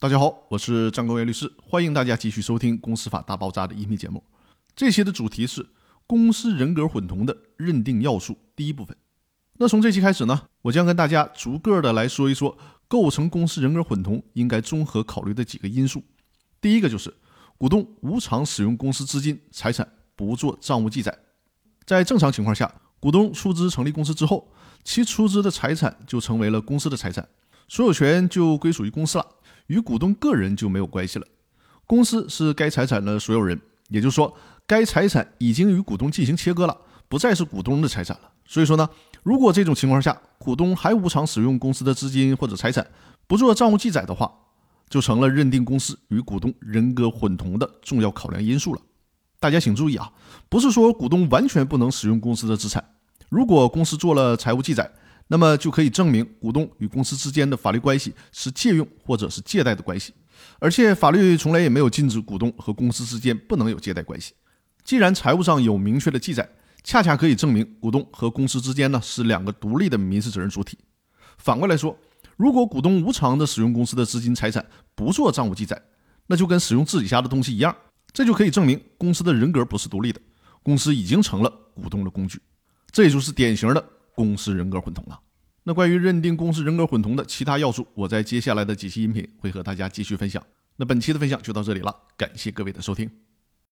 大家好，我是张高元律师，欢迎大家继续收听《公司法大爆炸》的音频节目。这期的主题是公司人格混同的认定要素，第一部分。那从这期开始呢，我将跟大家逐个的来说一说构成公司人格混同应该综合考虑的几个因素。第一个就是股东无偿使用公司资金财产，不做账务记载。在正常情况下，股东出资成立公司之后，其出资的财产就成为了公司的财产，所有权就归属于公司了，与股东个人就没有关系了。公司是该财产的所有人，也就是说，该财产已经与股东进行切割了，不再是股东的财产了。所以说呢，如果这种情况下，股东还无偿使用公司的资金或者财产，不做账务记载的话，就成了认定公司与股东人格混同的重要考量因素了。大家请注意啊，不是说股东完全不能使用公司的资产。如果公司做了财务记载，那么就可以证明股东与公司之间的法律关系是借用或者是借贷的关系。而且法律从来也没有禁止股东和公司之间不能有借贷关系。既然财务上有明确的记载，恰恰可以证明股东和公司之间呢是两个独立的民事责任主体。反过来说，如果股东无偿的使用公司的资金财产，不做账务记载，那就跟使用自己家的东西一样。这就可以证明公司的人格不是独立的，公司已经成了股东的工具，这也就是典型的公司人格混同了。那关于认定公司人格混同的其他要素，我在接下来的几期音频会和大家继续分享。那本期的分享就到这里了，感谢各位的收听。